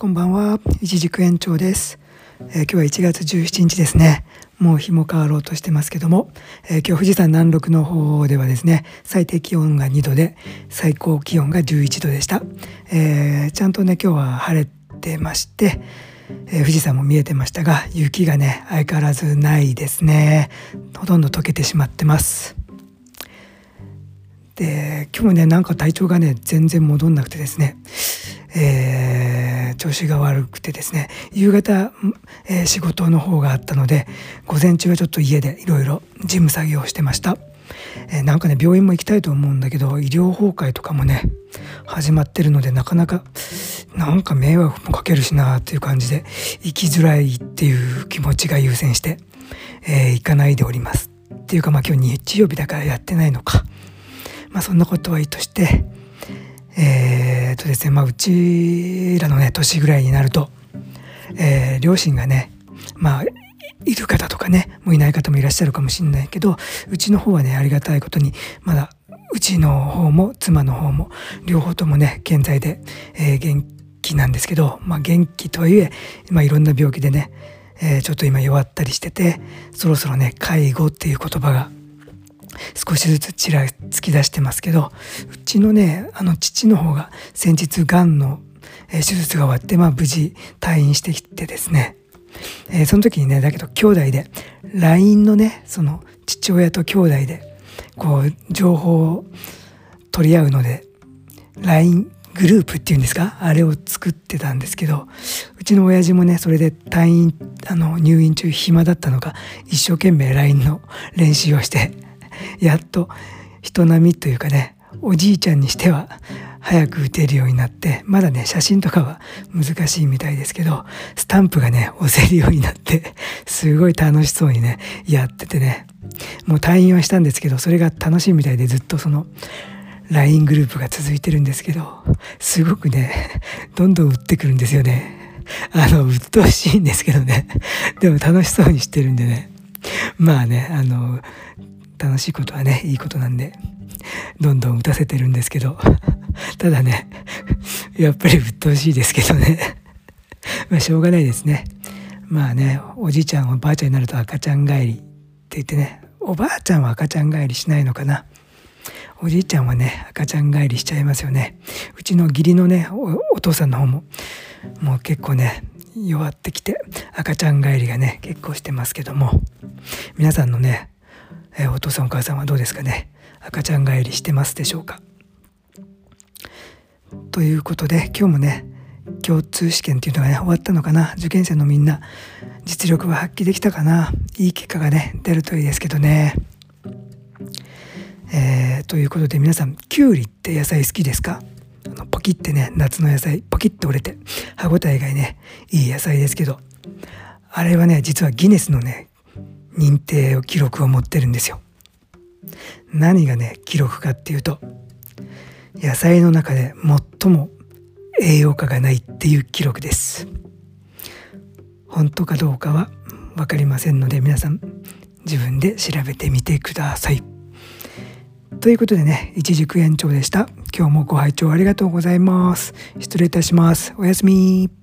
こんばんは、一軸延長です、えー、今日は1月17日ですね。もう日も変わろうとしてますけども、えー、今日富士山南麓の方ではですね、最低気温が2度で、最高気温が11度でした。えー、ちゃんとね、今日は晴れてまして、え富士山も見えてましたが、雪がね、相変わらずないですね。ほとんど溶けてしまってます。で今日もねなんか体調がね全然戻んなくてですね、えー、調子が悪くてですね夕方、えー、仕事の方があったので午前中はちょっと家でいろいろ事務作業をしてました、えー、なんかね病院も行きたいと思うんだけど医療崩壊とかもね始まってるのでなかなかなんか迷惑もかけるしなっていう感じで行きづらいっていう気持ちが優先して、えー、行かないでおります。っていうかまあ今日日曜日だからやってないのか。まあそんなことはいいとして、えー、とですね、まあうちらのね、年ぐらいになると、えー、両親がね、まあ、いる方とかね、もういない方もいらっしゃるかもしれないけど、うちの方はね、ありがたいことに、まだ、うちの方も妻の方も、両方ともね、健在で、えー、元気なんですけど、まあ元気とはいえ、まあいろんな病気でね、えー、ちょっと今弱ったりしてて、そろそろね、介護っていう言葉が少しずつちらつき出してますけどうちのねあの父の方が先日がんの手術が終わって、まあ、無事退院してきてですね、えー、その時にねだけど兄弟で LINE のねその父親と兄弟でこう情報を取り合うので LINE グループっていうんですか？あれを作ってたんですけどうちの親父もねそれで退院あの入院中暇だったのか一生懸命 LINE の練習をしてやっと人並みというかねおじいちゃんにしては早く打てるようになってまだね写真とかは難しいみたいですけどスタンプがね押せるようになってすごい楽しそうにねやっててね。もう退院はしたんですけどそれが楽しいみたいでずっとその LINE グループが続いてるんですけどすごくねどんどん打ってくるんですよね。あの鬱陶しいんですけどね。でも楽しそうにしてるんでね。まあねあの楽しいことはねいいことなんでどんどん打たせてるんですけど ただね やっぱり鬱陶しいですけどね。まあしょうがないですね。まあねおじいちゃんおばあちゃんになると赤ちゃん帰りって言ってねおばあちゃんは赤ちゃん帰りしないのかな。おじいちゃんはね赤ちゃん帰りしちゃいますよね。うちの義理のねお父さんの方ももう結構ね弱ってきて赤ちゃん帰りがね結構してますけども。皆さんのねえ、お父さんお母さんはどうですかね？赤ちゃん帰りしてますでしょうか？ということで今日もね共通試験っていうのがね終わったのかな？受験生のみんな実力は発揮できたかな？いい結果がね出るといいですけどね。えー、ということで皆さんきゅうりって野菜好きですか？あのポキってね夏の野菜ポキッと折れて歯ごたえがねいい野菜ですけどあれはね実はギネスのね認定を記録を持ってるんですよ。何がね記録かっていうと野菜の中で最も栄養価がないっていう記録です。本当かどうかは分かりませんので皆さん自分で調べてみてください。ということでね一軸延長でした。今日もご拝聴ありがとうございます。失礼いたします。おやすみ。